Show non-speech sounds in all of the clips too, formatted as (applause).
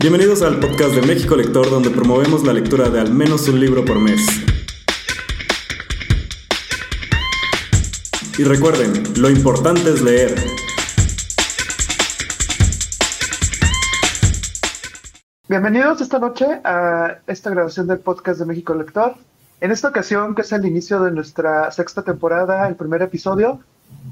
Bienvenidos al podcast de México Lector, donde promovemos la lectura de al menos un libro por mes. Y recuerden, lo importante es leer. Bienvenidos esta noche a esta grabación del podcast de México Lector. En esta ocasión, que es el inicio de nuestra sexta temporada, el primer episodio,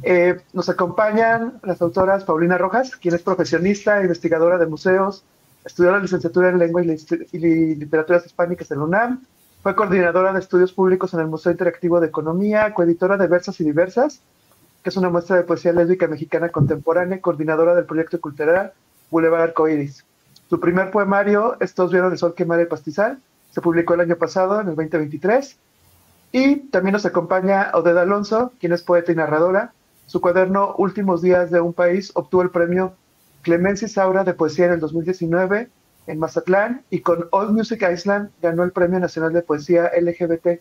eh, nos acompañan las autoras Paulina Rojas, quien es profesionista, investigadora de museos, estudió la licenciatura en Lengua y, Literaturas Hispánicas en UNAM, fue coordinadora de estudios públicos en el Museo Interactivo de Economía, coeditora de Versas y Diversas, que es una muestra de poesía lésbica mexicana contemporánea, coordinadora del proyecto cultural Boulevard Arcoiris. Su primer poemario, Estos vieron el sol quemar el pastizal, se publicó el año pasado, en el 2023. Y también nos acompaña Odeda Alonso, quien es poeta y narradora. Su cuaderno Últimos días de un país obtuvo el premio Clemencia Saura de Poesía en el 2019 en Mazatlán y con All Music Island ganó el Premio Nacional de Poesía LGBT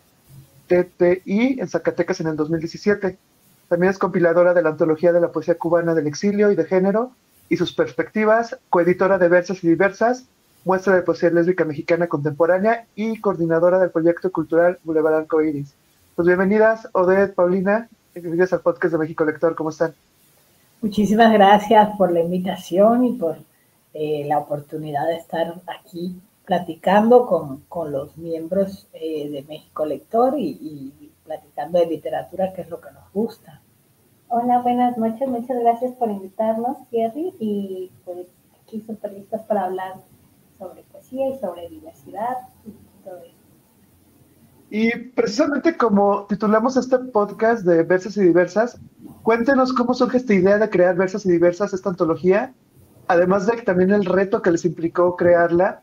TPI en Zacatecas en el 2017. También es compiladora de la antología de la poesía cubana del exilio y de género y sus perspectivas, coeditora de Versas y Diversas, muestra de poesía lésbica mexicana contemporánea y coordinadora del proyecto cultural Boulevard Arcoiris. Pues bienvenidas, Odette, Paulina, bienvenidas al podcast de México Lector, ¿cómo están? Muchísimas gracias por la invitación y por eh, la oportunidad de estar aquí platicando con, los miembros eh, de México Lector y, platicando de literatura, que es lo que nos gusta. Hola, buenas noches. Muchas gracias por invitarnos, Thierry, y pues aquí súper listos para hablar sobre poesía y sobre diversidad y todo eso. Y precisamente como titulamos este podcast de Versas y Diversas, cuéntenos cómo surge esta idea de crear Versas y Diversas, esta antología, además de también el reto que les implicó crearla,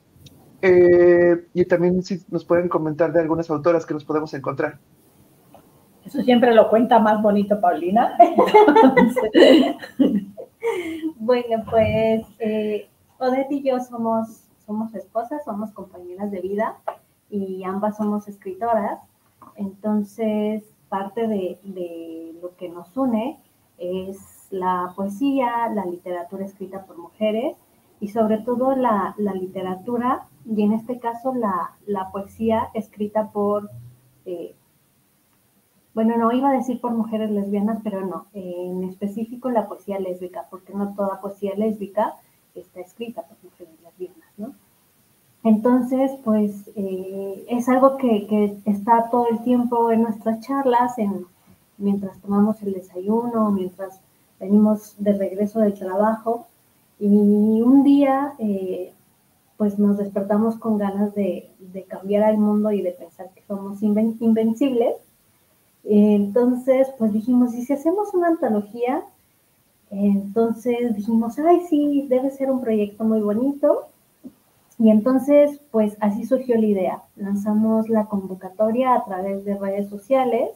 eh, y también si nos pueden comentar de algunas autoras que nos podemos encontrar. Eso siempre lo cuenta más bonito Paulina. (laughs) bueno, pues eh, Odette y yo somos, somos esposas, somos compañeras de vida y ambas somos escritoras. Entonces, parte de, lo que nos une es la poesía, la literatura escrita por mujeres y sobre todo la, literatura y en este caso la, poesía escrita por, eh, bueno, no iba a decir por mujeres lesbianas, pero no, en específico la poesía lésbica, porque no toda poesía lésbica está escrita por mujeres lesbianas. Entonces, pues eh, es algo que, está todo el tiempo en nuestras charlas, en, mientras tomamos el desayuno, mientras venimos de regreso del trabajo. Y un día, eh, pues nos despertamos con ganas de, cambiar al mundo y de pensar que somos invencibles. Entonces, pues dijimos, ¿y si hacemos una antología? Entonces dijimos, ay, sí, debe ser un proyecto muy bonito y entonces, pues así surgió la idea. Lanzamos la convocatoria a través de redes sociales,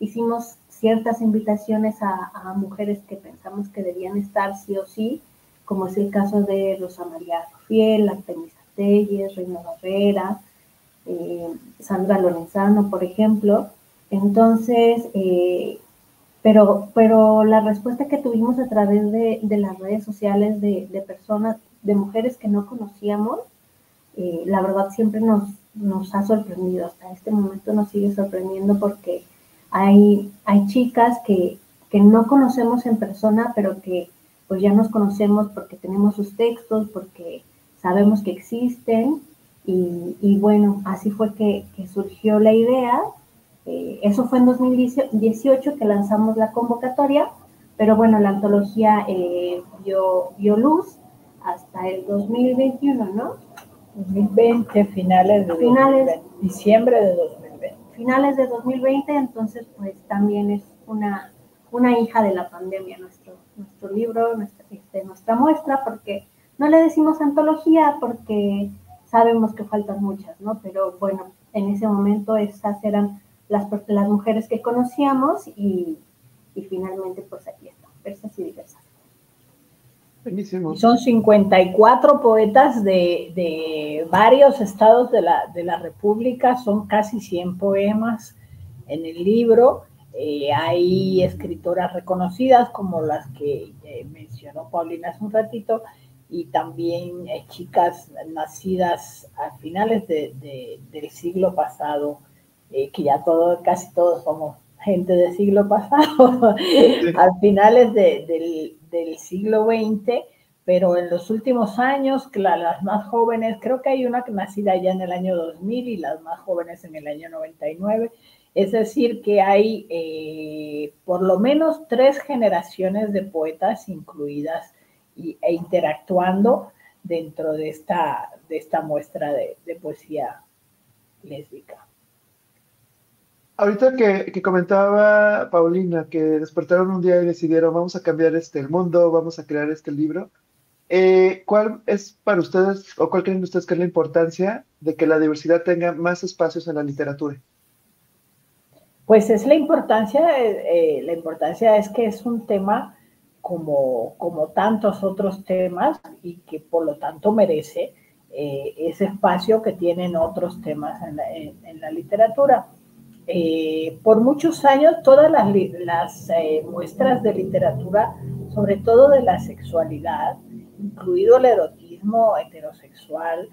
hicimos ciertas invitaciones a, mujeres que pensamos que debían estar sí o sí, como es el caso de Rosa María Fiel, Artemisa Telles, Reina Barrera, eh, Sandra Lorenzano, por ejemplo. Entonces, eh, pero, pero la respuesta que tuvimos a través de, las redes sociales de, de personas, de mujeres que no conocíamos, eh, la verdad siempre nos, nos ha sorprendido, hasta este momento nos sigue sorprendiendo porque hay, hay chicas que, que no conocemos en persona, pero que pues ya nos conocemos porque tenemos sus textos, porque sabemos que existen y, bueno, así fue que, surgió la idea. Eh, eso fue en 2018 que lanzamos la convocatoria, pero bueno, la antología eh, vio, vio luz hasta el 2021, ¿no? 2020, finales de finales, diciembre de 2020. Finales de 2020, entonces pues también es una, una hija de la pandemia nuestro, nuestro libro, nuestra, este, nuestra muestra, porque no le decimos antología porque sabemos que faltan muchas, ¿no? Pero bueno, en ese momento esas eran las, las mujeres que conocíamos y, y finalmente pues aquí están, diversas y diversas. Son 54 poetas de, varios estados de la, República, son casi 100 poemas en el libro. Eh, hay escritoras reconocidas como las que eh, mencionó Paulina hace un ratito, y también eh, chicas nacidas a finales del siglo pasado, que ya todo, casi todos somos gente del siglo pasado, (laughs) a finales del, del, siglo XX, pero en los últimos años, las más jóvenes, creo que hay una nacida ya en el año 2000 y las más jóvenes en el año 99, es decir, que hay eh, por lo menos tres generaciones de poetas incluidas e interactuando dentro de esta, de esta muestra de, poesía lésbica. Ahorita que, comentaba Paulina que despertaron un día y decidieron vamos a cambiar este el mundo, vamos a crear este libro, eh, ¿cuál es para ustedes o cuál creen ustedes que es la importancia de que la diversidad tenga más espacios en la literatura? Pues es la importancia, eh, eh, la importancia es que es un tema como, como tantos otros temas y que por lo tanto merece eh, ese espacio que tienen otros temas en la, en, la literatura. Eh, por muchos años todas las, las eh, muestras de literatura, sobre todo de la sexualidad, incluido el erotismo heterosexual,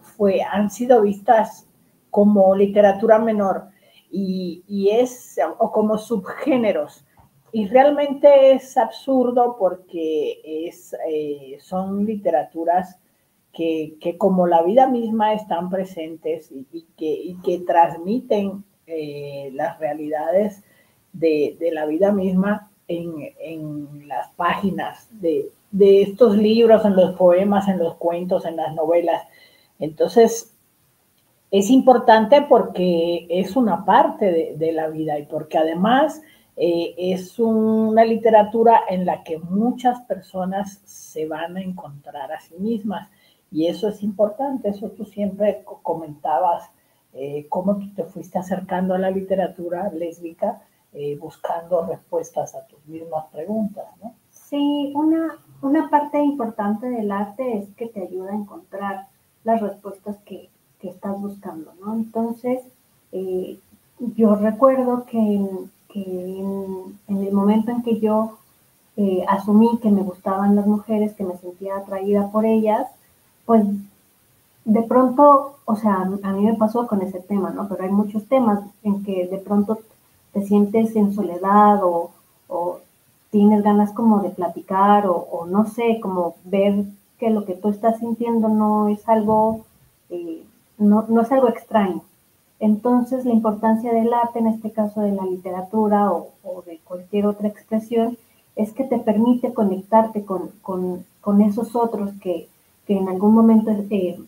fue, han sido vistas como literatura menor y, es, o como subgéneros. Y realmente es absurdo porque eh, son literaturas que, como la vida misma están presentes y, que, que, transmiten eh, las realidades de, la vida misma en, las páginas de, estos libros, en los poemas, en los cuentos, en las novelas. Entonces, es importante porque es una parte de la vida y porque además eh, es una literatura en la que muchas personas se van a encontrar a sí mismas y eso es importante, eso tú siempre comentabas, eh, cómo tú te fuiste acercando a la literatura lésbica eh, buscando respuestas a tus mismas preguntas, ¿no? Sí, una, una parte importante del arte es que te ayuda a encontrar las respuestas que, que estás buscando, ¿no? Entonces, yo recuerdo que en, que en, el momento en que yo eh, asumí que me gustaban las mujeres, que me sentía atraída por ellas, pues de pronto, o sea, a mí me pasó con ese tema, ¿no? Pero hay muchos temas en que de pronto te sientes en soledad o, tienes ganas como de platicar o, no sé, como ver que lo que tú estás sintiendo no es algo, eh, no, no es algo extraño. Entonces, la importancia del arte, en este caso de la literatura o, de cualquier otra expresión, es que te permite conectarte con, esos otros que, en algún momento eh,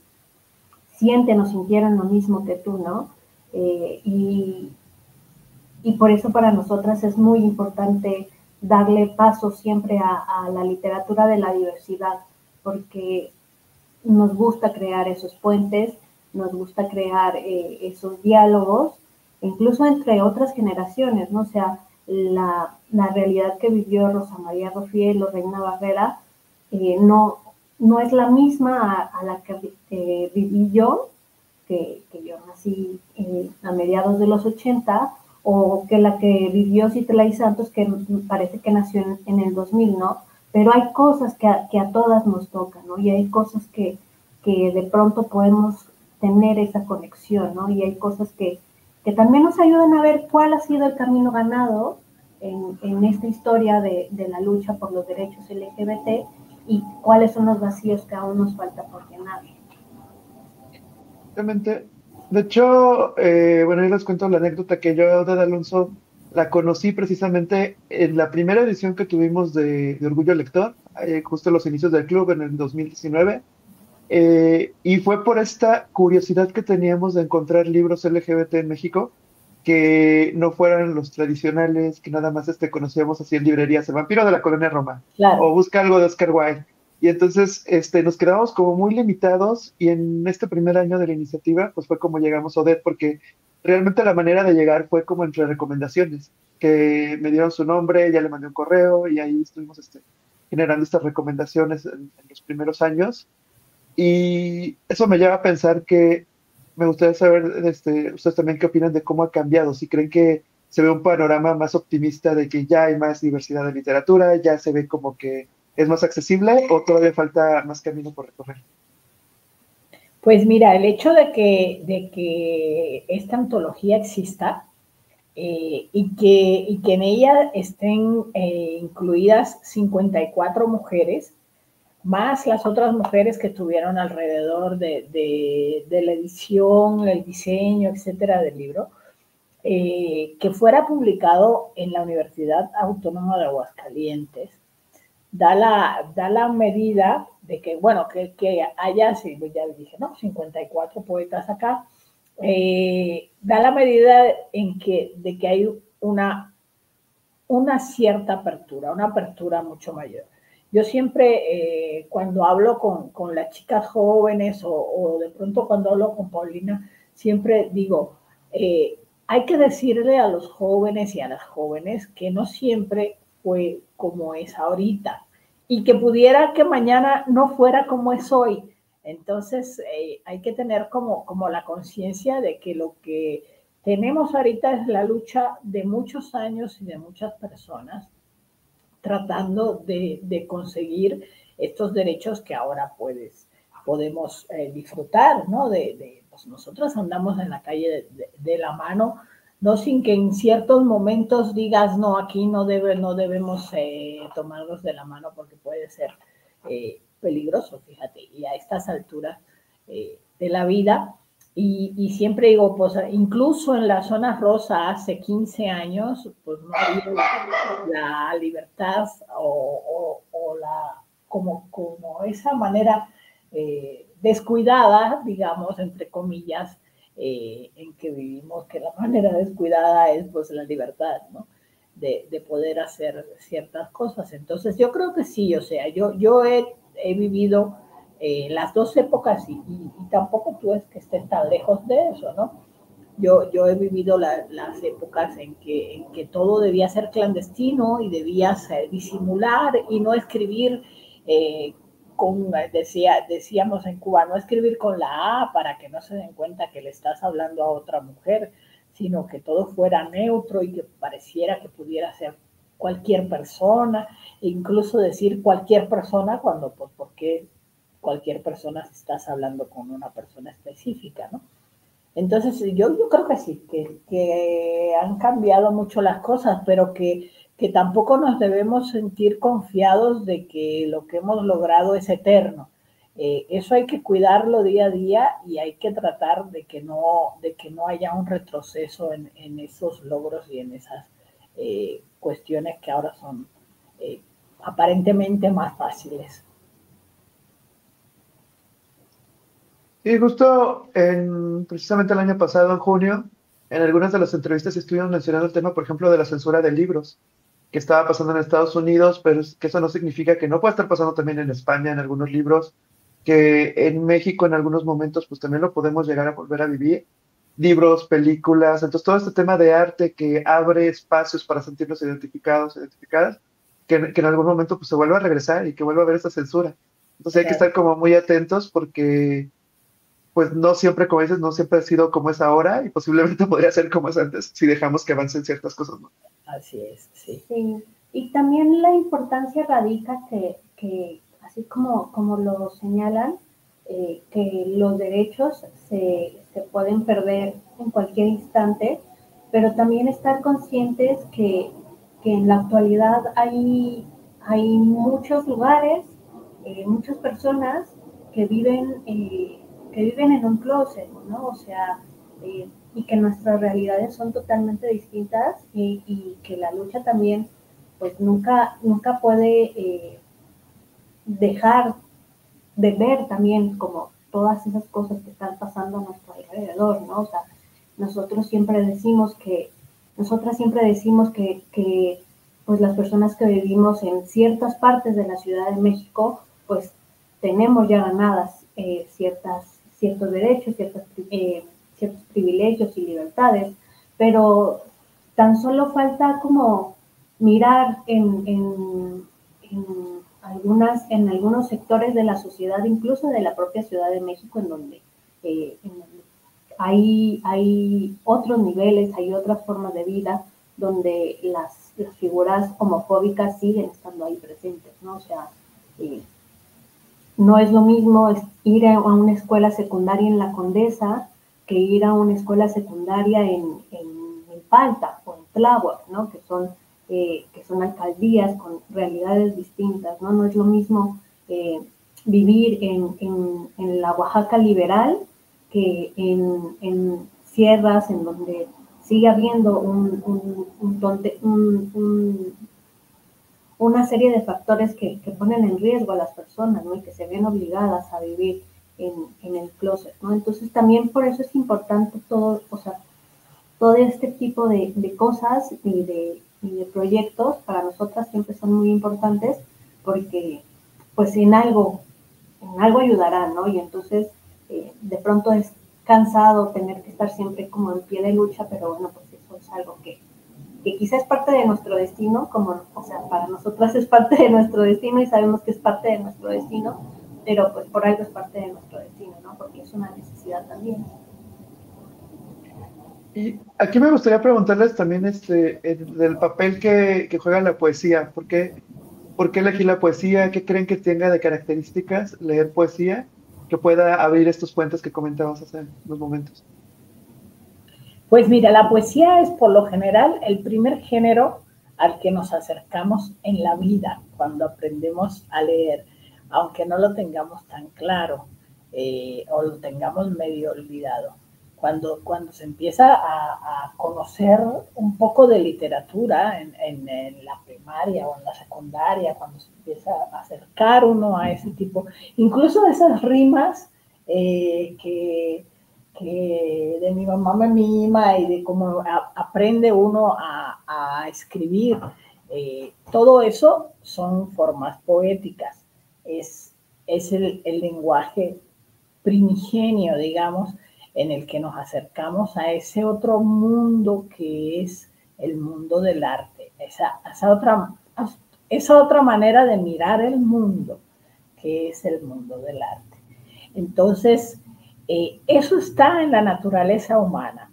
sienten o sintieron lo mismo que tú, ¿no? Eh, y, por eso para nosotras es muy importante darle paso siempre a la literatura de la diversidad, porque nos gusta crear esos puentes nos gusta crear eh, esos diálogos, incluso entre otras generaciones, ¿no? O sea, la, realidad que vivió Rosa María Rofiel o Reina Barrera no, no es la misma a, la que viví yo, que, yo nací a mediados de los 80, o que la que vivió Citlay Santos, que parece que nació en, el 2000, ¿no? Pero hay cosas que a, que a todas nos tocan, ¿no? Y hay cosas que, que de pronto podemos tener esa conexión, ¿no? Y hay cosas que, que también nos ayudan a ver cuál ha sido el camino ganado en, en esta historia de, de, la lucha por los derechos LGBT y cuáles son los vacíos que aún nos falta por llenar. Exactamente. De hecho, eh, bueno, yo les cuento la anécdota que yo de Alonso la conocí precisamente en la primera edición que tuvimos de, Orgullo Lector, eh, justo en los inicios del club en el 2019 eh, y fue por esta curiosidad que teníamos de encontrar libros LGBT en México que no fueran los tradicionales, que nada más este, conocíamos así en librerías, El vampiro de la colonia Roma, o Busca algo de Oscar Wilde. Y entonces este, nos quedamos como muy limitados y en este primer año de la iniciativa, pues fue como llegamos a Odette, porque realmente la manera de llegar fue como entre recomendaciones, que me dieron su nombre, ya le mandé un correo y ahí estuvimos este, generando estas recomendaciones en los primeros años. Y eso me lleva a pensar que me gustaría saber, este, ustedes también qué opinan de cómo ha cambiado, si creen que se ve un panorama más optimista de que ya hay más diversidad de literatura, ya se ve como que es más accesible o todavía falta más camino por recorrer? Pues mira, el hecho de que, de que esta antología exista eh, y, que, y, que, en ella estén eh, incluidas 54 mujeres, más las otras mujeres que estuvieron alrededor de, de, la edición, el diseño, etcétera, del libro, eh, que fuera publicado en la Universidad Autónoma de Aguascalientes, da la, da la medida de que, bueno, que, que haya, sí, ya dije, ¿no? 54 poetas acá, eh, da la medida en que, de que hay una, una cierta apertura, una apertura mucho mayor. Yo siempre, eh, cuando hablo con, con, las chicas jóvenes o, de pronto cuando hablo con Paulina, siempre digo, eh, hay que decirle a los jóvenes y a las jóvenes que no siempre fue como es ahorita y que pudiera que mañana no fuera como es hoy. Entonces eh, hay que tener como, como la conciencia de que lo que tenemos ahorita es la lucha de muchos años y de muchas personas tratando de, de conseguir estos derechos que ahora puedes, podemos eh, disfrutar, ¿no? De, de pues nosotros andamos en la calle de, de, la mano no sin que en ciertos momentos digas, no, aquí no, debe, no debemos eh, tomarlos de la mano porque puede ser eh, peligroso, fíjate, y a estas alturas eh, de la vida. Y, y, siempre digo, pues incluso en la zona rosa hace 15 años, pues no había la libertad o, la, como, como esa manera descuidada, digamos, entre comillas, eh, en que vivimos, que la manera descuidada es pues la libertad, ¿no? De, de, poder hacer ciertas cosas. Entonces yo creo que sí, o sea, yo, yo he, he vivido eh, las dos épocas y, y, tampoco tú es que estés tan lejos de eso, ¿no? Yo, yo he vivido la, las épocas en que, en que todo debía ser clandestino y debías disimular y no escribir eh, con, decía, decíamos en Cuba, no escribir con la A para que no se den cuenta que le estás hablando a otra mujer, sino que todo fuera neutro y que pareciera que pudiera ser cualquier persona, e incluso decir cualquier persona cuando, pues, porque cualquier persona si estás hablando con una persona específica, ¿no? Entonces, yo, yo creo que sí, que, que han cambiado mucho las cosas, pero que que tampoco nos debemos sentir confiados de que lo que hemos logrado es eterno. Eh, eso hay que cuidarlo día a día y hay que tratar de que no, de que no haya un retroceso en, en esos logros y en esas eh, cuestiones que ahora son eh, aparentemente más fáciles. Y justo en, precisamente el año pasado, en junio, en algunas de las entrevistas estuvimos mencionando el tema, por ejemplo, de la censura de libros que estaba pasando en Estados Unidos, pero que eso no significa que no pueda estar pasando también en España, en algunos libros, que en México en algunos momentos pues también lo podemos llegar a volver a vivir. Libros, películas, entonces todo este tema de arte que abre espacios para sentirnos identificados, identificadas, que, que en algún momento pues se vuelva a regresar y que vuelva a haber esta censura. Entonces hay que estar como muy atentos porque pues no siempre, como dices, no siempre ha sido como es ahora y posiblemente (laughs) podría ser como es antes si dejamos que avancen ciertas cosas, ¿no? Así es, sí. sí. Y también la importancia radica que, que así como, como lo señalan, eh, que los derechos se, se, pueden perder en cualquier instante, pero también estar conscientes que, que en la actualidad hay, hay muchos lugares, eh, muchas personas que viven, eh, que viven en un closet, ¿no? O sea, eh, y que nuestras realidades son totalmente distintas y, que la lucha también pues nunca, nunca puede eh, dejar de ver también como todas esas cosas que están pasando a nuestro alrededor, ¿no? O sea, nosotros siempre decimos que, nosotras siempre decimos que, que pues las personas que vivimos en ciertas partes de la Ciudad de México, pues tenemos ya ganadas eh, ciertas, ciertos derechos, ciertas eh, ciertos privilegios y libertades, pero tan solo falta como mirar en, algunas, en algunos sectores de la sociedad, incluso de la propia Ciudad de México, en donde, eh, en donde hay, hay otros niveles, hay otras formas de vida donde las, las, figuras homofóbicas siguen estando ahí presentes, ¿no? O sea, no es lo mismo ir a una escuela secundaria en La Condesa que ir a una escuela secundaria en, en, Palta o en Tláhuac, ¿no? Que son, eh, que son alcaldías con realidades distintas, ¿no? No es lo mismo eh, vivir en, en, la Oaxaca liberal que en, sierras en donde sigue habiendo un, un, una serie de factores que, ponen en riesgo a las personas ¿no? y que se ven obligadas a vivir en, el closet. ¿no? Entonces también por eso es importante todo, o sea, todo este tipo de, cosas y de, de proyectos para nosotras siempre son muy importantes porque pues en algo algo ayudará, ¿no? Y entonces eh, de pronto es cansado tener que estar siempre como en pie de lucha, pero bueno, pues eso es algo que, que quizás es parte de nuestro destino, como, o sea, para nosotras es parte de nuestro destino y sabemos que es parte de nuestro destino, pero pues por algo es parte de nuestro destino, ¿no? Porque es una necesidad también. Y aquí me gustaría preguntarles también este, del papel que, juega la poesía, porque ¿Por qué elegí la poesía? ¿Qué creen que tenga de características leer poesía que pueda abrir estos puentes que comentabas hace unos momentos? Pues mira, la poesía es por lo general el primer género al que nos acercamos en la vida cuando aprendemos a leer, aunque no lo tengamos tan claro eh, o lo tengamos medio olvidado. Cuando, cuando se empieza a, conocer un poco de literatura en, la primaria o en la secundaria, cuando se empieza a acercar uno a ese tipo, incluso esas rimas eh, que, que, de mi mamá me mima y de cómo aprende uno a, a escribir, eh, todo eso son formas poéticas, es, es el, el lenguaje primigenio, digamos, en el que nos acercamos a ese otro mundo que es el mundo del arte, esa, esa, otra, esa otra manera de mirar el mundo que es el mundo del arte. Entonces, eh, eso está en la naturaleza humana,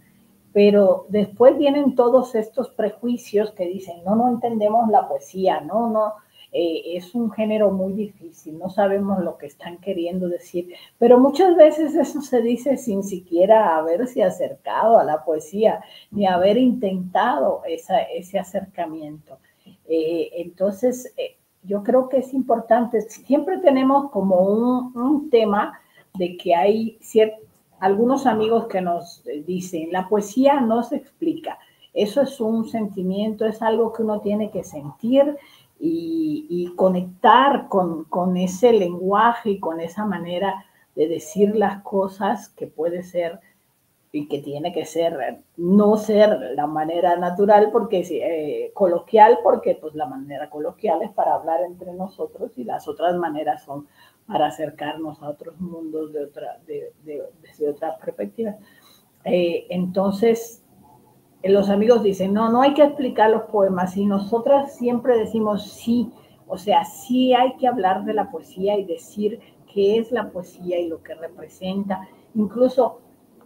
pero después vienen todos estos prejuicios que dicen, no, no entendemos la poesía, no, no, eh, es un género muy difícil, no sabemos lo que están queriendo decir, pero muchas veces eso se dice sin siquiera haberse acercado a la poesía, ni haber intentado ese acercamiento. Eh, entonces, eh, yo creo que es importante, siempre tenemos como un, tema de que hay algunos amigos que nos dicen, la poesía no se explica. Eso es un sentimiento, es algo que uno tiene que sentir y, conectar con, ese lenguaje y con esa manera de decir las cosas que puede ser y que tiene que ser, no ser la manera natural, porque eh, coloquial, porque pues la manera coloquial es para hablar entre nosotros y las otras maneras son para acercarnos a otros mundos de otra, de, desde otras perspectivas. Eh, entonces, los amigos dicen, no, no hay que explicar los poemas y nosotras siempre decimos sí, o sea, sí hay que hablar de la poesía y decir qué es la poesía y lo que representa. Incluso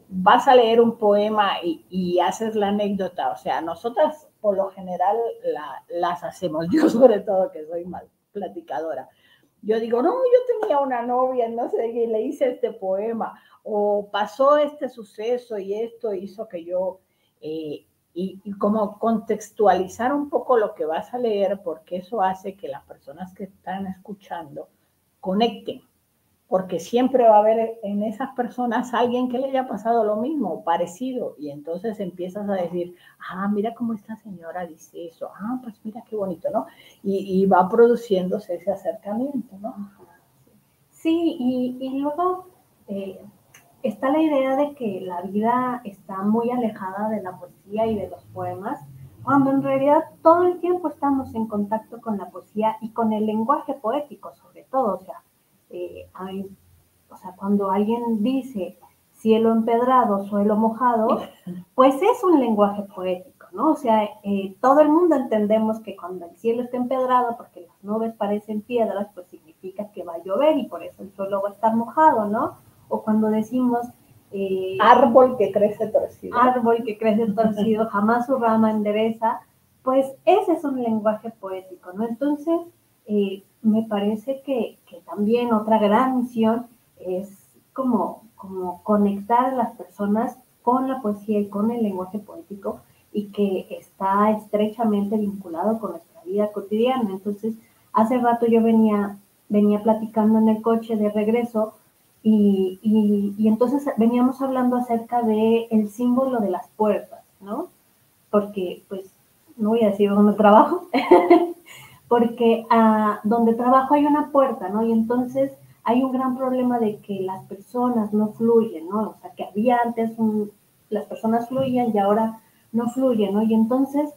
vas a leer un poema y, haces la anécdota, o sea, nosotras por lo general las hacemos, (laughs) yo sobre todo que soy mal platicadora. Yo digo, no, yo tenía una novia, no sé, y le hice este poema, o pasó este suceso y esto hizo que yo eh, y, como contextualizar un poco lo que vas a leer, porque eso hace que las personas que están escuchando conecten, porque siempre va a haber en esas personas alguien que le haya pasado lo mismo, parecido, y entonces empiezas a decir, ah, mira cómo esta señora dice eso, ah, pues mira qué bonito, ¿no? Y, va produciéndose ese acercamiento, ¿no? Sí, y, y luego eh, está la idea de que la vida está muy alejada de la poesía y de los poemas, cuando en realidad todo el tiempo estamos en contacto con la poesía y con el lenguaje poético, sobre todo. O sea, eh, o sea cuando alguien dice cielo empedrado, suelo mojado, (laughs) pues es un lenguaje poético, ¿no? O sea, eh, todo el mundo entendemos que cuando el cielo está empedrado, porque las nubes parecen piedras, pues significa que va a llover y por eso el suelo va a estar mojado, ¿no? o cuando decimos... Eh, árbol que crece torcido. Árbol que crece torcido, jamás su rama endereza, pues ese es un lenguaje poético, ¿no? Entonces, eh, me parece que, también otra gran misión es como, como conectar a las personas con la poesía y con el lenguaje poético y que está estrechamente vinculado con nuestra vida cotidiana. Entonces, hace rato yo venía, venía platicando en el coche de regreso y, y, entonces veníamos hablando acerca del el símbolo de las puertas, ¿no? Porque, pues, no voy a decir dónde trabajo, (laughs) porque ah, donde trabajo hay una puerta, ¿no? Y entonces hay un gran problema de que las personas no fluyen, ¿no? O sea, que había antes un, las personas fluían y ahora no fluyen, ¿no? Y entonces,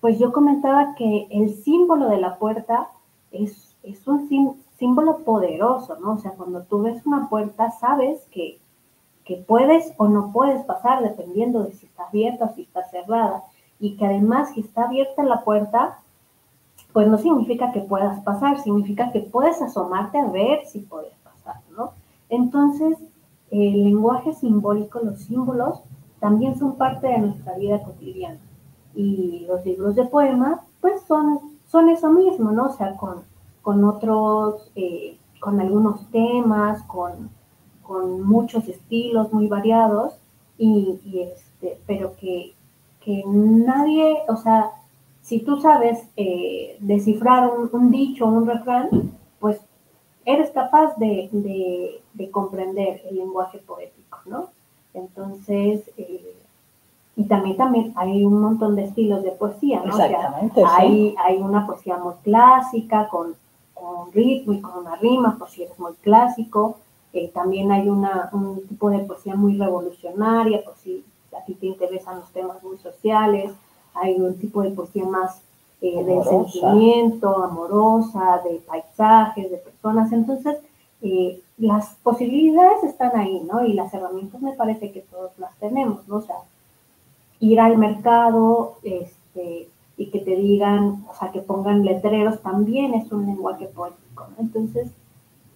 pues yo comentaba que el símbolo de la puerta es, es un símbolo poderoso, ¿no? O sea, cuando tú ves una puerta, sabes que, que puedes o no puedes pasar dependiendo de si está abierta o si está cerrada. Y que además, si está abierta la puerta, pues no significa que puedas pasar, significa que puedes asomarte a ver si puedes pasar, ¿no? Entonces, el lenguaje simbólico, los símbolos, también son parte de nuestra vida cotidiana. Y los libros de poema, pues son, son eso mismo, ¿no? O sea, con, con otros, eh, con algunos temas, con, con, muchos estilos muy variados, y, este, pero que, que nadie, o sea, si tú sabes eh, descifrar un, dicho, un refrán, pues eres capaz de, comprender el lenguaje poético, ¿no? Entonces, eh, y también, también hay un montón de estilos de poesía, ¿no? Exactamente. hay, hay una poesía muy clásica, con, con, ritmo y con una rima, por si eres muy clásico. Eh, también hay una, un tipo de poesía muy revolucionaria, por si a ti te interesan los temas muy sociales hay un tipo de poesía más eh, de sentimiento, amorosa, de paisajes, de personas. Entonces, eh, las posibilidades están ahí, ¿no? Y las herramientas me parece que todos las tenemos, ¿no? O sea, ir al mercado, este, y que te digan, o sea, que pongan letreros, también es un lenguaje poético, ¿no? Entonces,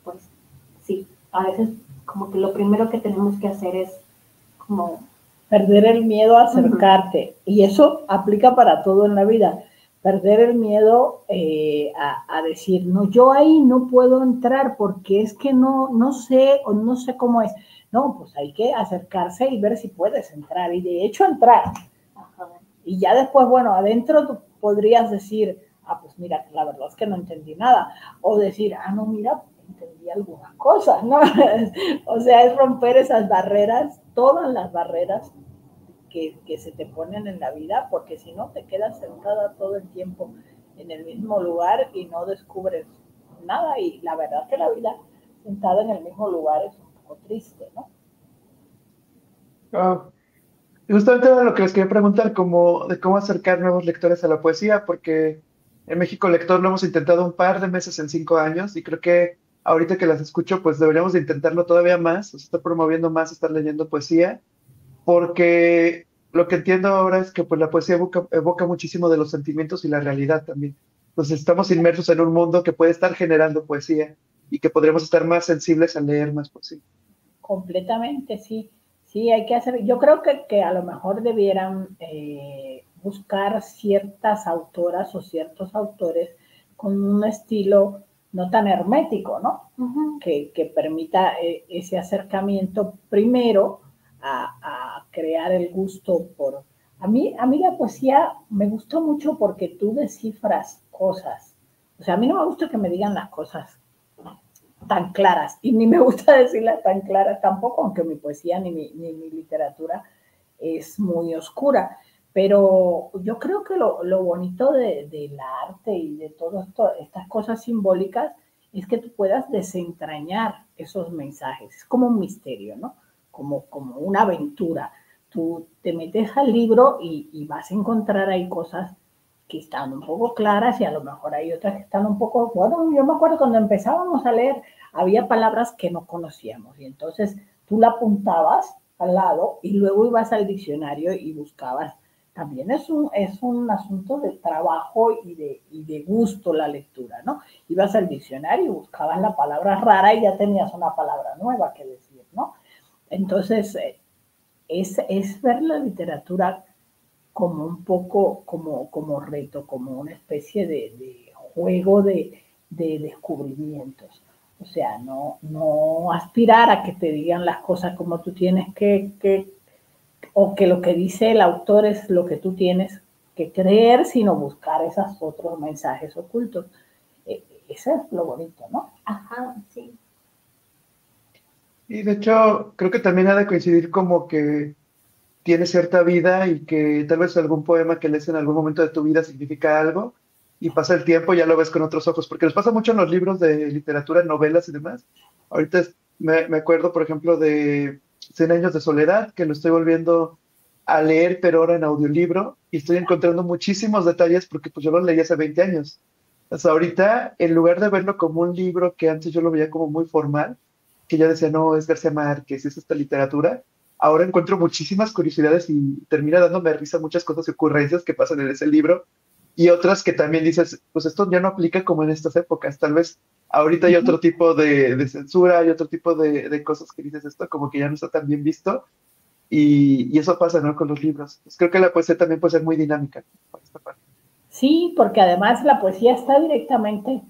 pues sí, a veces como que lo primero que tenemos que hacer es como perder el miedo a acercarte. Y eso aplica para todo en la vida. Perder el miedo eh, a, decir, no, yo ahí no puedo entrar porque es que no, no sé o no sé cómo es. No, pues hay que acercarse y ver si puedes entrar. Y de hecho entrar. Y ya después, bueno, adentro tú podrías decir, ah, pues mira, la verdad es que no entendí nada. O decir, ah, no, mira, entendí algunas cosas, ¿no? (laughs) o sea, es romper esas barreras, todas las barreras que, que, se te ponen en la vida, porque si no te quedas sentada todo el tiempo en el mismo lugar y no descubres nada. Y la verdad que la vida sentada en el mismo lugar es un poco triste, ¿no? Oh. Justamente era lo que les quería preguntar, como de cómo acercar nuevos lectores a la poesía, porque en México Lector lo hemos intentado un par de meses en cinco años y creo que ahorita que las escucho, pues deberíamos de intentarlo todavía más, está promoviendo más estar leyendo poesía, porque lo que entiendo ahora es que pues la poesía evoca, muchísimo de los sentimientos y la realidad también. Entonces estamos inmersos en un mundo que puede estar generando poesía y que podríamos estar más sensibles a leer más poesía. Completamente, sí. Sí, hay que hacer, yo creo que, que a lo mejor debieran eh, buscar ciertas autoras o ciertos autores con un estilo no tan hermético, ¿no? que, permita eh, ese acercamiento primero a, crear el gusto por... A mí, a mí la poesía me gustó mucho porque tú descifras cosas. O sea, a mí no me gusta que me digan las cosas tan claras y ni me gusta (laughs) decirlas tan claras tampoco, aunque mi poesía ni mi, ni mi literatura es muy oscura. Pero yo creo que lo, bonito del de arte y de todas estas cosas simbólicas es que tú puedas desentrañar esos mensajes. Es como un misterio, ¿no? Como, como una aventura. Tú te metes al libro y, y vas a encontrar ahí cosas que están un poco claras y a lo mejor hay otras que están un poco, bueno, yo me acuerdo cuando empezábamos a leer, había palabras que no conocíamos y entonces tú la apuntabas al lado y luego ibas al diccionario y buscabas también es un, es un asunto de trabajo y de, y de gusto la lectura, ¿no? Ibas al diccionario y buscabas la palabra rara y ya tenías una palabra nueva que decir, ¿no? Entonces, eh, es, es ver la literatura como un poco, como, como reto, como una especie de, juego de, de descubrimientos. O sea, no, no aspirar a que te digan las cosas como tú tienes que, que, o que lo que dice el autor es lo que tú tienes que creer, sino buscar esos otros mensajes ocultos. E, ese es lo bonito, ¿no? Ajá, sí. Y de hecho, creo que también ha de coincidir como que tiene cierta vida y que tal vez algún poema que lees en algún momento de tu vida significa algo y pasa el tiempo y ya lo ves con otros ojos, porque les pasa mucho en los libros de literatura, novelas y demás. Ahorita me, me acuerdo, por ejemplo, de Cien años de soledad, que lo estoy volviendo a leer, pero ahora en audiolibro, y estoy encontrando muchísimos detalles porque pues yo lo leí hace 20 años. Hasta ahorita, en lugar de verlo como un libro que antes yo lo veía como muy formal, que yo decía, no, es García Márquez, es esta literatura, ahora encuentro muchísimas curiosidades y termina dándome risa muchas cosas y ocurrencias que pasan en ese libro y otras que también dices, pues esto ya no aplica como en estas épocas, tal vez ahorita hay otro tipo de, censura, hay otro tipo de, cosas que dices esto como que ya no está tan bien visto y, eso pasa ¿no? con los libros. Pues creo que la poesía también puede ser muy dinámica por esta parte. Sí, porque además la poesía está directamente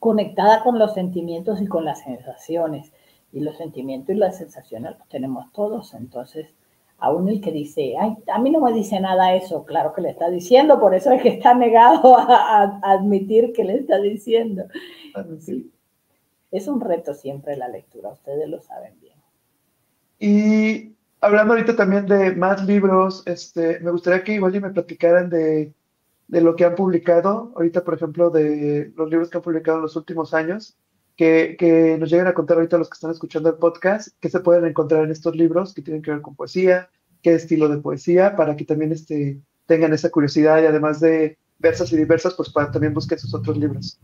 conectada con los sentimientos y con las sensaciones y los sentimientos y las sensaciones los tenemos todos. Entonces, aún el que dice, ay, a mí no me dice nada eso, claro que le está diciendo, por eso es que está negado (laughs) a, admitir que le está diciendo. Es un reto siempre la lectura, ustedes lo saben bien. Y hablando ahorita también de más libros, este, me gustaría que igual me platicaran de, de lo que han publicado, ahorita por ejemplo de los libros que han publicado en los últimos años que, nos lleguen a contar ahorita los que están escuchando el podcast, qué se pueden encontrar en estos libros que tienen que ver con poesía, qué estilo de poesía, para que también este, tengan esa curiosidad y además de versas y diversas, pues para también busquen sus otros libros.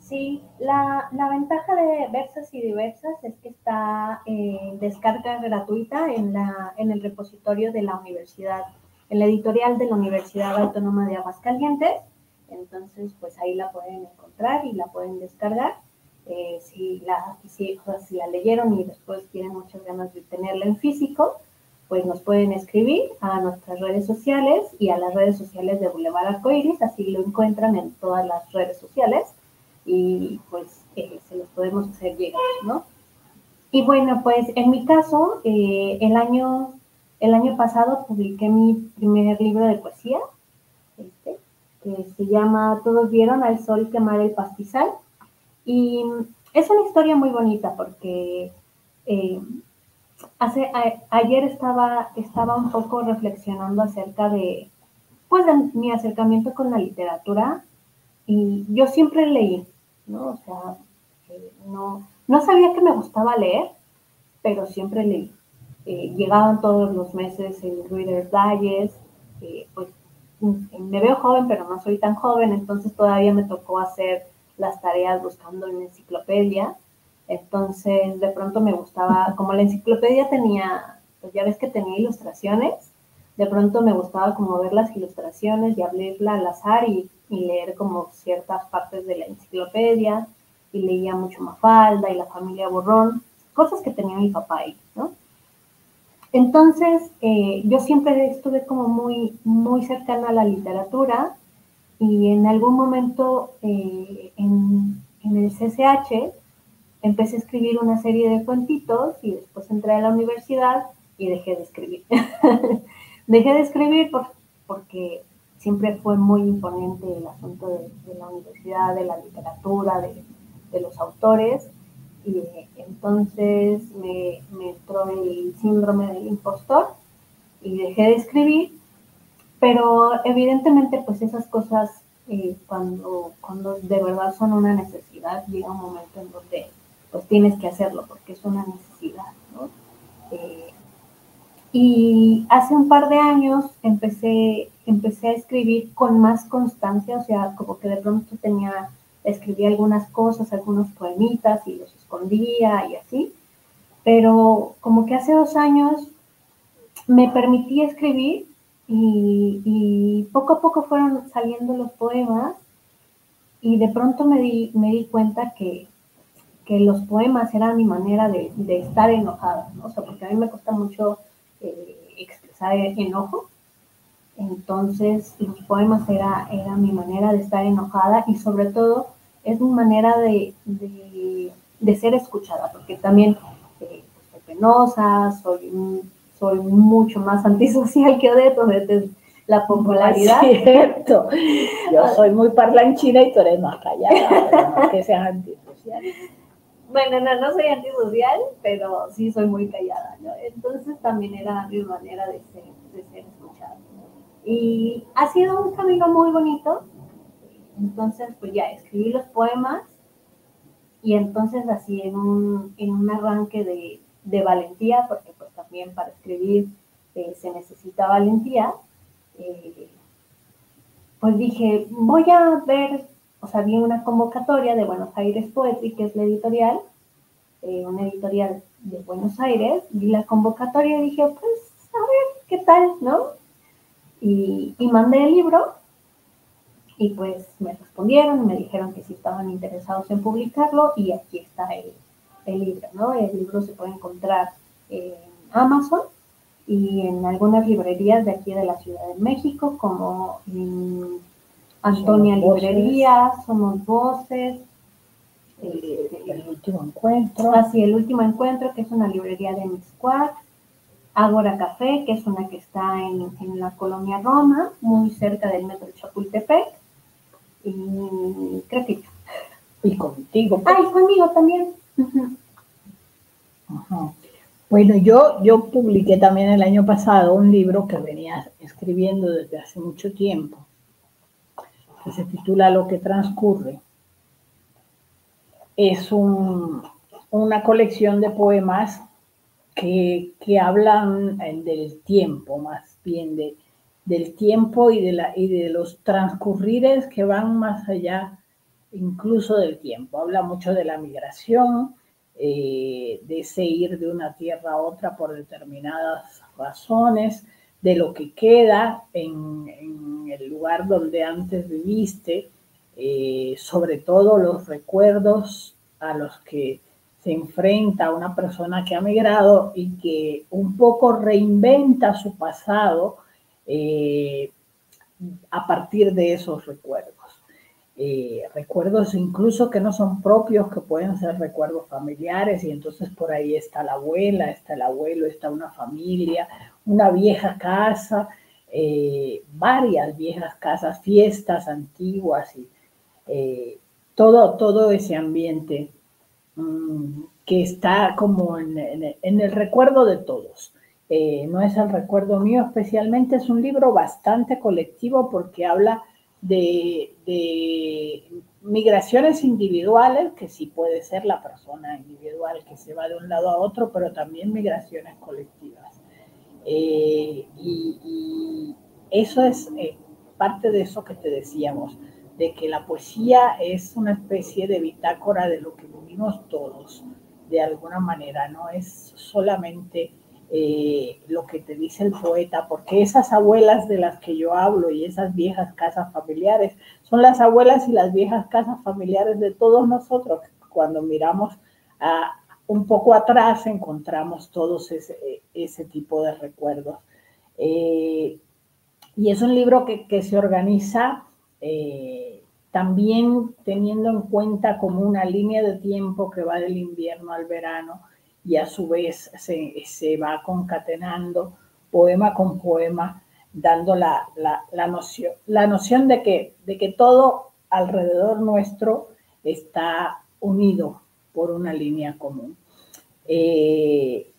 Sí, la, la ventaja de Versas y Diversas es que está en descarga gratuita en, la, en el repositorio de la universidad, en la editorial de la Universidad Autónoma de Aguascalientes entonces, pues ahí la pueden encontrar y la pueden descargar. Eh, si, la, si, si la leyeron y después tienen muchas ganas de tenerla en físico, pues nos pueden escribir a nuestras redes sociales y a las redes sociales de Boulevard Arcoiris, así lo encuentran en todas las redes sociales y pues eh, se los podemos hacer llegar, ¿no? Y bueno, pues en mi caso, eh, el, año, el año pasado publiqué mi primer libro de poesía, se llama Todos vieron al sol quemar el pastizal. Y es una historia muy bonita porque eh, hace, ayer estaba, estaba un poco reflexionando acerca de, pues, mi acercamiento con la literatura y yo siempre leí, ¿no? O sea, eh, no, no sabía que me gustaba leer, pero siempre leí. Eh, llegaban todos los meses el Reader's Digest, pues me veo joven, pero no soy tan joven, entonces todavía me tocó hacer las tareas buscando en enciclopedia. Entonces, de pronto me gustaba, como la enciclopedia tenía, pues ya ves que tenía ilustraciones, de pronto me gustaba como ver las ilustraciones y abrirla al azar y, y leer como ciertas partes de la enciclopedia y leía mucho Mafalda y la familia Borrón, cosas que tenía mi papá ¿no? Entonces, eh, yo siempre estuve como muy, muy cercana a la literatura y en algún momento eh, en, el CCH empecé a escribir una serie de cuentitos y después entré a la universidad y dejé de escribir. (laughs) dejé de escribir porque siempre fue muy imponente el asunto de, la universidad, de la literatura, de los autores y entonces me, entró el síndrome del impostor y dejé de escribir, pero evidentemente pues esas cosas eh, cuando, cuando de verdad son una necesidad, llega un momento en donde pues tienes que hacerlo porque es una necesidad, ¿no? Eh, y hace un par de años empecé, empecé a escribir con más constancia, o sea, como que de pronto tenía escribía algunas cosas, algunos poemitas y los escondía y así. Pero como que hace dos años me permití escribir y, poco a poco fueron saliendo los poemas y de pronto me di, me di cuenta que, los poemas eran mi manera de, estar enojada, ¿no? O sea, porque a mí me cuesta mucho eh, expresar enojo entonces los poemas era, era mi manera de estar enojada y sobre todo es mi manera de, de, ser escuchada, porque también eh, soy penosa, soy, soy mucho más antisocial que Odette, Odette la popularidad. cierto. Yo soy muy parlanchina y tú eres más callada, (laughs) no que seas antisocial. Bueno, no, no soy antisocial, pero sí soy muy callada, ¿no? Entonces también era mi manera de ser, de ser escuchada. Y ha sido un camino muy bonito. Entonces, pues ya escribí los poemas y entonces así en un, en un arranque de, de valentía, porque pues también para escribir eh, se necesita valentía, eh, pues dije, voy a ver, o sea, vi una convocatoria de Buenos Aires Poetry, que es la editorial, eh, una editorial de Buenos Aires, vi la convocatoria y dije, pues, a ver, ¿qué tal, no? Y, mandé el libro y pues me respondieron y me dijeron que sí estaban interesados en publicarlo y aquí está el, el libro, ¿no? El libro se puede encontrar en Amazon y en algunas librerías de aquí de la Ciudad de México, como Antonia Librería, Somos Voces. Este, el, último encuentro. Así, el último encuentro, que es una librería de Mixquack. Ágora Café, que es una que está en, en, la colonia Roma, muy cerca del metro Chapultepec. Y creo que. Y contigo. Ah, y conmigo también. Ajá. Bueno, yo, yo publiqué también el año pasado un libro que venía escribiendo desde hace mucho tiempo, que se titula Lo que transcurre. Es una colección de poemas que, hablan eh, del tiempo, más bien de, del tiempo y de, la, y de los transcurrires que van más allá incluso del tiempo. Habla mucho de la migración, eh, de ese ir de una tierra a otra por determinadas razones, de lo que queda en, el lugar donde antes viviste, eh, sobre todo los recuerdos a los que se enfrenta una persona que ha migrado y que un poco reinventa su pasado eh, a partir de esos recuerdos. Eh, recuerdos incluso que no son propios, que pueden ser recuerdos familiares, y entonces por ahí está la abuela, está el abuelo, está una familia, una vieja casa, eh, varias viejas casas, fiestas antiguas y todo, todo ese ambiente que está como en, el recuerdo de todos. no es el recuerdo mío especialmente, es un libro bastante colectivo porque habla de, migraciones individuales, que sí puede ser la persona individual que se va de un lado a otro, pero también migraciones colectivas. Eh, y, eso es eh, parte de eso que te decíamos, de que la poesía es una especie de bitácora de lo que vivimos todos, de alguna manera, no es solamente eh, lo que te dice el poeta, porque esas abuelas de las que yo hablo y esas viejas casas familiares son las abuelas y las viejas casas familiares de todos nosotros. Cuando miramos a, un poco atrás encontramos todos ese, ese tipo de recuerdos. Eh, y es un libro que, que se organiza eh, también teniendo en cuenta como una línea de tiempo que va del invierno al verano y a su vez se, va concatenando poema con poema, dando la, noción, la noción de que, de que todo alrededor nuestro está unido por una línea común. Eh,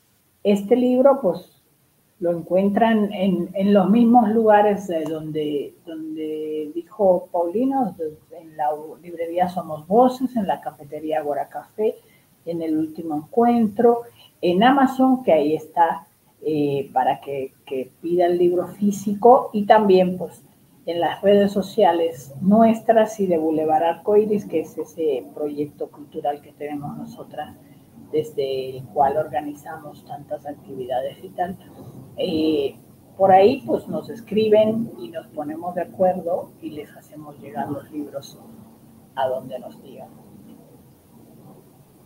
este libro, pues, lo encuentran en, los mismos lugares donde, donde dijo Paulino, en la librería Somos Voces, en la cafetería Agora Café, en el último encuentro, en Amazon, que ahí está eh, para que, pida el libro físico. Y también pues en las redes sociales nuestras y de Boulevard Arcoiris, que es ese proyecto cultural que tenemos nosotras, desde el cual organizamos tantas actividades y tal. Eh, por ahí pues nos escriben y nos ponemos de acuerdo y les hacemos llegar los libros a donde nos digan.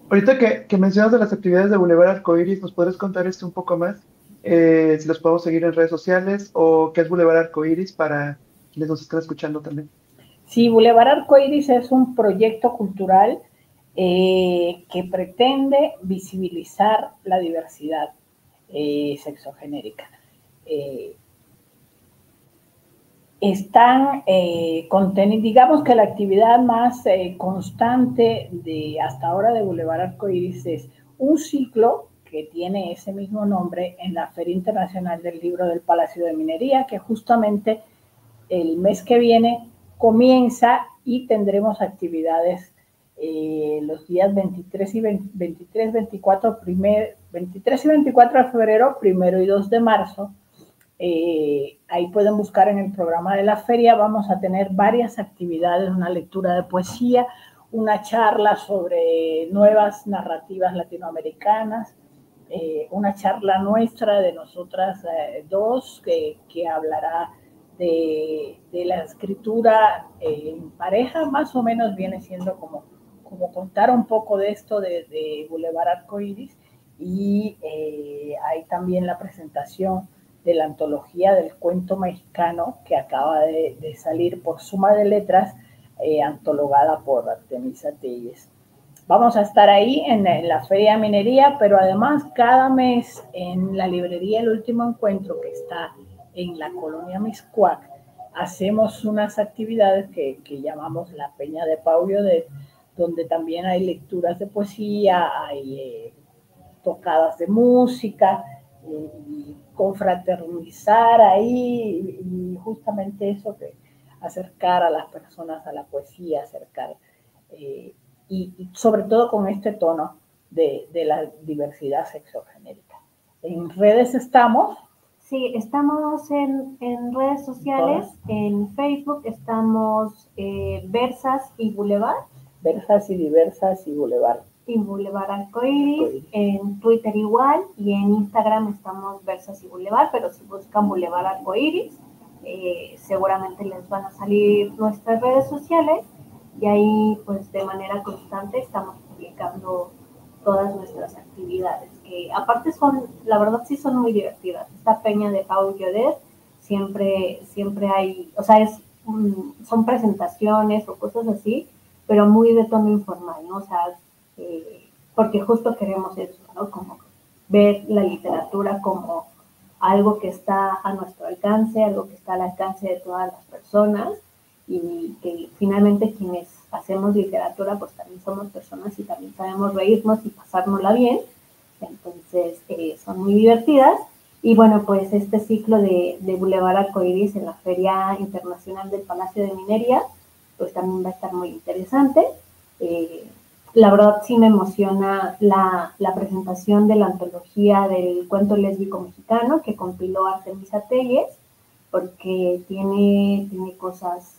Ahorita que, que, mencionas de las actividades de Boulevard Arcoiris, ¿nos podrías contar esto un poco más? Eh, si los podemos seguir en redes sociales o qué es Boulevard Arcoiris para quienes nos están escuchando también. Sí, Boulevard Arcoiris es un proyecto cultural eh, que pretende visibilizar la diversidad eh, sexogenérica. Eh, están eh, digamos que la actividad más eh, constante de hasta ahora de Boulevard Arcoiris es un ciclo que tiene ese mismo nombre en la Feria Internacional del Libro del Palacio de Minería, que justamente el mes que viene comienza y tendremos actividades eh, los días 23 y 23, 24, primer, 23 y 24 de febrero, primero y 2 de marzo, eh, ahí pueden buscar en el programa de la feria. Vamos a tener varias actividades, una lectura de poesía, una charla sobre nuevas narrativas latinoamericanas, eh, una charla nuestra de nosotras dos que, hablará de, la escritura en pareja, más o menos viene siendo como, como contar un poco de esto de, de Boulevard Arcoiris y hay también la presentación de la antología del cuento mexicano que acaba de, salir por suma de letras, eh, antologada por Artemisa Telles. Vamos a estar ahí en, la Feria de Minería, pero además cada mes en la librería El Último Encuentro, que está en la colonia Miscuac, hacemos unas actividades que, llamamos la Peña de Paulio, de, donde también hay lecturas de poesía, hay eh, tocadas de música, y confraternizar ahí y justamente eso que acercar a las personas a la poesía, acercar eh, y, sobre todo con este tono de, la diversidad sexogenérica. En redes estamos. Sí, estamos en, redes sociales, en Facebook estamos eh, Versas y Boulevard. Versas y diversas y Boulevard y Boulevard Arcoiris, en Twitter igual y en Instagram estamos Versas y Boulevard, pero si buscan Boulevard Arcoiris, eh, seguramente les van a salir nuestras redes sociales y ahí pues de manera constante estamos publicando todas nuestras actividades, que aparte son, la verdad sí son muy divertidas. Esta peña de Paul Yodet siempre, siempre hay, o sea, es, son presentaciones o cosas así, pero muy de tono informal, ¿no? O sea, eh, porque justo queremos eso, ¿no? Como ver la literatura como algo que está a nuestro alcance, algo que está al alcance de todas las personas y que finalmente quienes hacemos literatura pues también somos personas y también sabemos reírnos y pasárnosla bien, entonces eh, son muy divertidas. Y bueno, pues este ciclo de, de Boulevard Arcoiris en la Feria Internacional del Palacio de Minería, pues también va a estar muy interesante. Eh, la verdad sí me emociona la, presentación de la antología del cuento lésbico mexicano que compiló Artemisa Telles, porque tiene, tiene cosas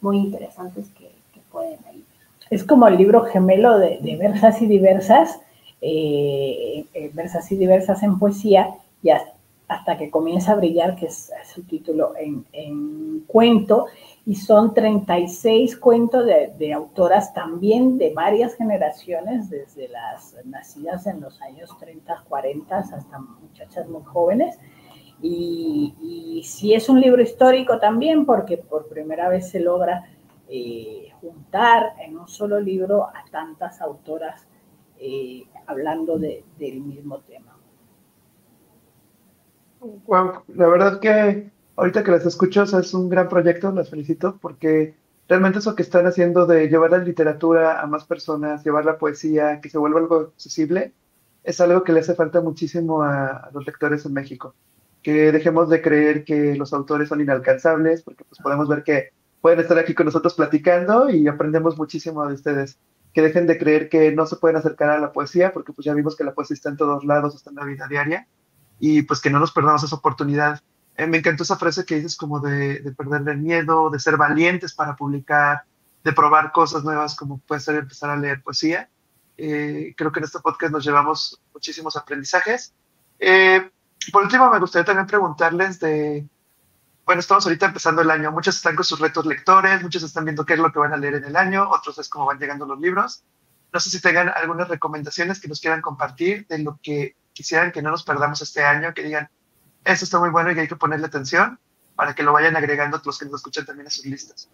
muy interesantes que, pueden ahí. Es como el libro gemelo de, Versas y Diversas, eh, eh, Versas y Diversas en poesía, y hasta, que comienza a brillar, que es, su título en, en cuento, y son 36 cuentos de, autoras también de varias generaciones, desde las nacidas en los años 30, 40 hasta muchachas muy jóvenes. Y, y sí es un libro histórico también porque por primera vez se logra eh, juntar en un solo libro a tantas autoras eh, hablando del mismo tema. la verdad que ahorita que las escucho, es un gran proyecto, las felicito, porque realmente eso que están haciendo de llevar la literatura a más personas, llevar la poesía, que se vuelva algo accesible, es algo que le hace falta muchísimo a, los lectores en México. Que dejemos de creer que los autores son inalcanzables, porque pues podemos ver que pueden estar aquí con nosotros platicando y aprendemos muchísimo de ustedes. Que dejen de creer que no se pueden acercar a la poesía, porque pues ya vimos que la poesía está en todos lados, está en la vida diaria, y pues que no nos perdamos esa oportunidad eh, me encantó esa frase que dices como de, de perder el miedo, de ser valientes para publicar, de probar cosas nuevas como puede ser empezar a leer poesía. Eh, creo que en este podcast nos llevamos muchísimos aprendizajes. Eh, por último, me gustaría también preguntarles de, bueno, estamos ahorita empezando el año, muchos están con sus retos lectores, muchos están viendo qué es lo que van a leer en el año, otros es cómo van llegando los libros. No sé si tengan algunas recomendaciones que nos quieran compartir de lo que quisieran que no nos perdamos este año, que digan, eso está muy bueno y hay que ponerle atención para que lo vayan agregando los que nos escuchan también a sus listas.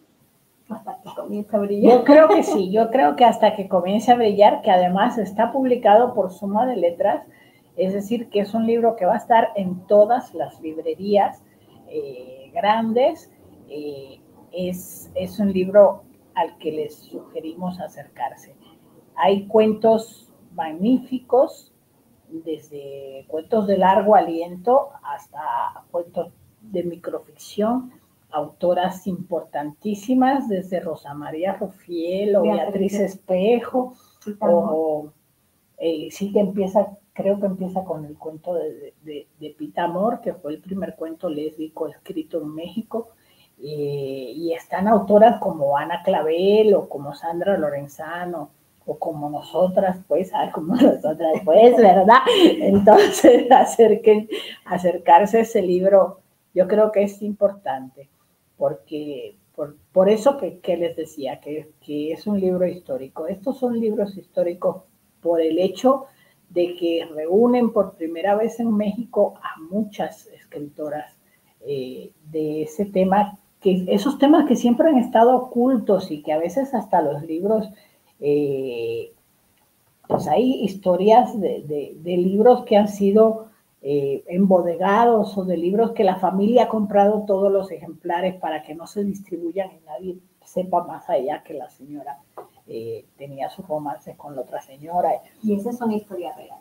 hasta que comience a brillar. Yo creo que sí, yo creo que hasta que comience a brillar, que además está publicado por Suma de Letras, es decir, que es un libro que va a estar en todas las librerías eh, grandes. Eh, es, es un libro al que les sugerimos acercarse. Hay cuentos magníficos, desde cuentos de largo aliento hasta cuentos de microficción, autoras importantísimas, desde Rosa María Rufiel o Beatriz, Espejo, o eh, sí que empieza, creo que empieza con el cuento de, de, de Pitamor, que fue el primer cuento lésbico escrito en México, eh, y están autoras como Ana Clavel o como Sandra Lorenzano o como nosotras, pues, ah, como (laughs) nosotras, pues, ¿verdad? Entonces, (laughs) acercarse a ese libro, yo creo que es importante, porque por, eso que, les decía, que, que es un libro histórico. Estos son libros históricos por el hecho de que reúnen por primera vez en México a muchas escritoras eh, de ese tema que esos temas que siempre han estado ocultos y que a veces hasta los libros, eh, pues hay historias de, de, libros que han sido eh, embodegados o de libros que la familia ha comprado todos los ejemplares para que no se distribuyan y nadie sepa más allá que la señora eh, tenía sus romances con la otra señora. Y esa es una historia real.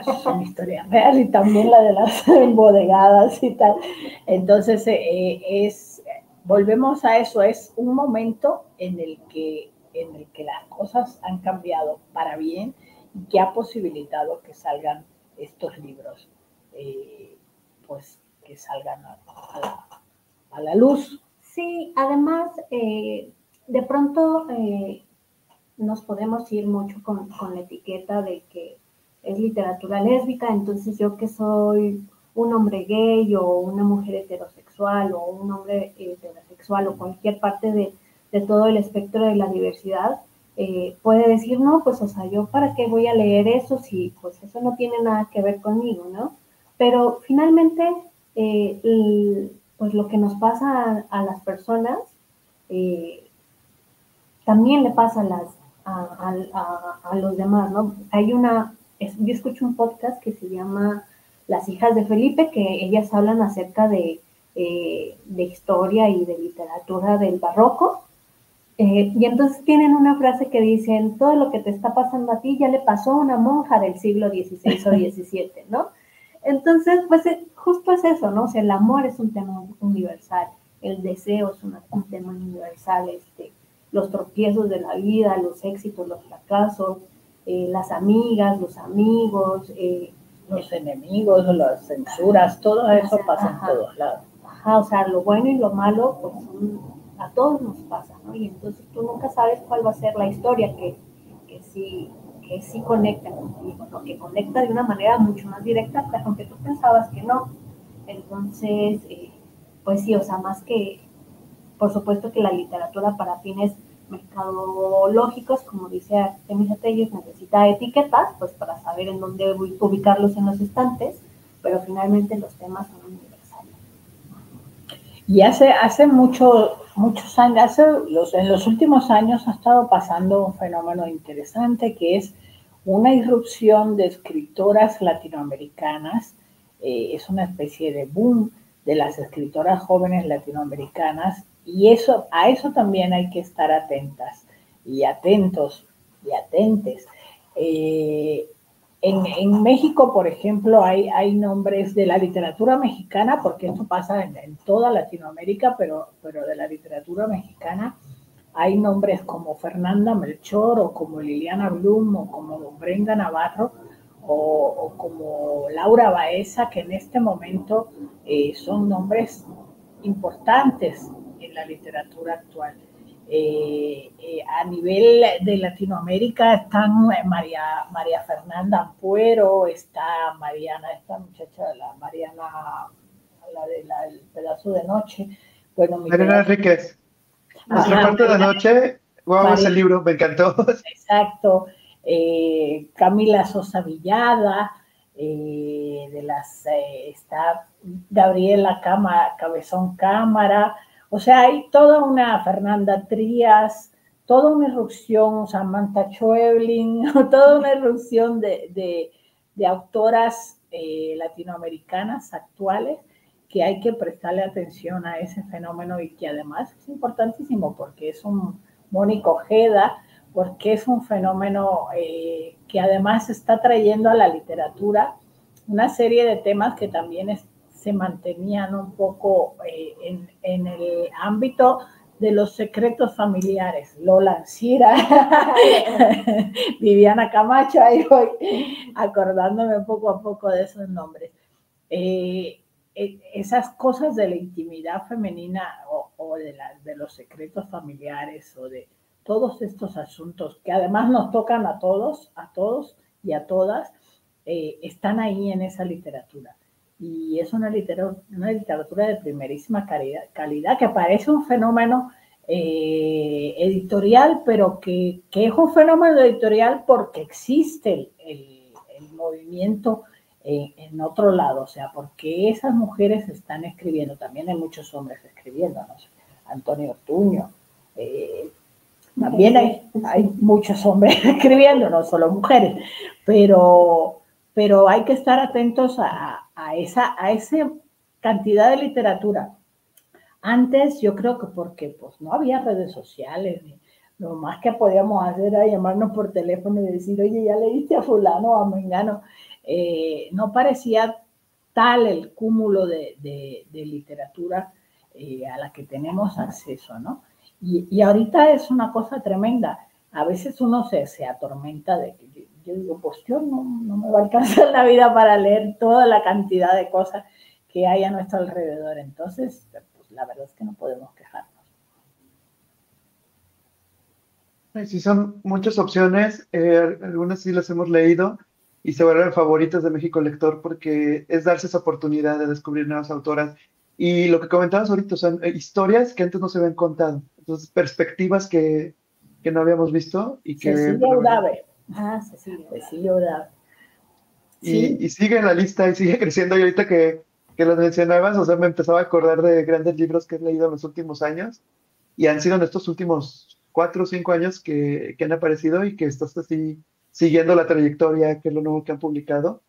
Esa es una historia real y también la de las (laughs) embodegadas y tal. Entonces, es volvemos a eso, es un momento en el que, en el que las cosas han cambiado para bien y que ha posibilitado que salgan estos libros, eh, pues que salgan a, la, luz. Sí, además, eh, de pronto eh, nos podemos ir mucho con, con la etiqueta de que es literatura lésbica, entonces yo que soy un hombre gay o una mujer heterosexual o un hombre heterosexual o cualquier parte de, de todo el espectro de la diversidad, eh, puede decir, no, pues, o sea, yo para qué voy a leer eso si, pues, eso no tiene nada que ver conmigo, ¿no? Pero finalmente, eh, pues, lo que nos pasa a, las personas, eh, también le pasa a, las, a, a, a, los demás, ¿no? Hay una, yo escucho un podcast que se llama las hijas de Felipe, que ellas hablan acerca de, de historia y de literatura del barroco. Eh, y entonces tienen una frase que dicen, todo lo que te está pasando a ti ya le pasó a una monja del siglo XVI o (laughs) XVII, ¿no? Entonces, pues eh, justo es eso, ¿no? O sea, el amor es un tema universal, el deseo es un tema universal, este, los tropiezos de la vida, los éxitos, los fracasos, las amigas, los amigos, los enemigos, las censuras, todo eso pasa en todos lados. Ajá, o sea, lo bueno y lo malo, pues a todos nos pasa, ¿no? Y entonces tú nunca sabes cuál va a ser la historia que, que sí que sí conecta contigo, ¿no? que conecta de una manera mucho más directa, aunque tú pensabas que no. Entonces, eh, pues sí, o sea, más que, por supuesto que la literatura para fines mercadológicos, como dice Artemisa Telles, necesita etiquetas, pues para saber en dónde ubicarlos en los estantes, pero finalmente los temas son. Y hace, hace mucho, muchos años, hace los, en los últimos años ha estado pasando un fenómeno interesante que es una irrupción de escritoras latinoamericanas, eh, es una especie de boom de las escritoras jóvenes latinoamericanas y eso, a eso también hay que estar atentas y atentos y atentes. Eh, en, en, México, por ejemplo, hay, nombres de la literatura mexicana, porque esto pasa en, toda Latinoamérica, pero, pero de la literatura mexicana hay nombres como Fernanda Melchor o como Liliana Blum o como Brenda Navarro o, o como Laura Baeza, que en este momento eh, son nombres importantes en la literatura actual. Eh, eh, a nivel de Latinoamérica están eh, María, María Fernanda Ampuero, está Mariana, esta muchacha, la Mariana, la del pedazo de noche. Bueno, Mariana Enríquez. Nuestra parte de noche, wow, ese libro me encantó. Exacto. Camila Sosa Villada, de las, está Gabriela Cámara, Cabezón Cámara, O sea, hay toda una Fernanda Trías, toda una erupción, Samantha Schweblin, (laughs) toda una erupción de, autoras eh, latinoamericanas actuales que hay que prestarle atención a ese fenómeno y que además es importantísimo porque es un Mónico Ojeda, porque es un fenómeno eh, que además está trayendo a la literatura una serie de temas que también se mantenían un poco eh, en, el ámbito de los secretos familiares. Lola Ancira, (laughs) Viviana Camacho, ahí voy acordándome poco a poco de esos nombres. Eh, e, esas cosas de la intimidad femenina o, de, de los secretos familiares o de todos estos asuntos que además nos tocan a todos, a todos y a todas, eh, están ahí en esa literatura. Y es una literatura, una literatura de primerísima calidad, calidad que parece un fenómeno eh, editorial, pero que, que, es un fenómeno editorial porque existe el, el, movimiento en otro lado, o sea, porque esas mujeres están escribiendo, también hay muchos hombres escribiendo, no sé, Antonio Ortuño, eh, también hay, hay muchos hombres (laughs) escribiendo, no solo mujeres, pero, pero hay que estar atentos a, a, esa, a cantidad de literatura. Antes yo creo que porque pues no había redes sociales, lo más que podíamos hacer era llamarnos por teléfono y decir, oye, ya leíste a fulano o a mengano. Eh, no parecía tal el cúmulo de, literatura eh, a la que tenemos acceso, ¿no? Y, ahorita es una cosa tremenda. A veces uno se, se atormenta de que yo, digo, pues yo no, no, me va a alcanzar la vida para leer toda la cantidad de cosas que hay a nuestro alrededor. Entonces, pues la verdad es que no podemos quejarnos. Sí, son muchas opciones. Eh, algunas sí las hemos leído y se vuelven favoritas de México Lector porque es darse esa oportunidad de descubrir nuevas autoras. Y lo que comentabas ahorita son eh, historias que antes no se habían contado, entonces perspectivas que, que no habíamos visto y que... Cecilia Udave. Ah, Cecilia, Cecilia Udave. Y, y, sigue en la lista y sigue (laughs) creciendo. Y ahorita que, que lo mencionabas, o sea, me empezaba a acordar de grandes libros que he leído en los últimos años y han sido en estos últimos cuatro o cinco años que, que han aparecido y que estás así siguiendo la trayectoria, que es lo nuevo que han publicado.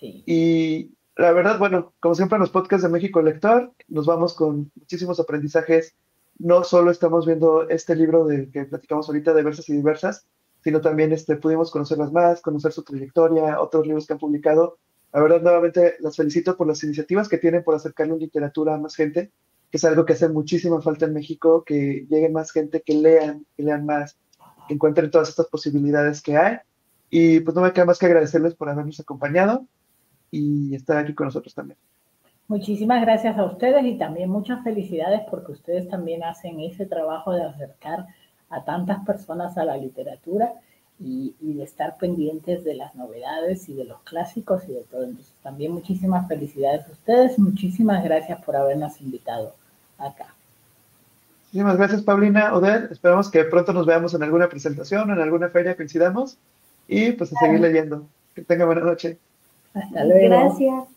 Y la verdad, bueno, como siempre en los podcasts de México Lector, nos vamos con muchísimos aprendizajes. No solo estamos viendo este libro del que platicamos ahorita de Versas y Diversas, sino también este, pudimos conocerlas más, conocer su trayectoria, otros libros que han publicado. La verdad, nuevamente las felicito por las iniciativas que tienen por acercarle literatura a más gente, que es algo que hace muchísima falta en México, que llegue más gente, que lean, que lean más, que encuentren todas estas posibilidades que hay y pues no me queda más que agradecerles por habernos acompañado y estar aquí con nosotros también. Muchísimas gracias a ustedes y también muchas felicidades porque ustedes también hacen ese trabajo de acercar a tantas personas a la literatura y, de estar pendientes de las novedades y de los clásicos y de todo. Entonces también muchísimas felicidades a ustedes, muchísimas gracias por habernos invitado acá. Muchísimas gracias Paulina, Odette, esperamos que pronto nos veamos en alguna presentación, en alguna feria, coincidamos y pues a seguir leyendo. Que tenga buena noche. Hasta luego. Gracias.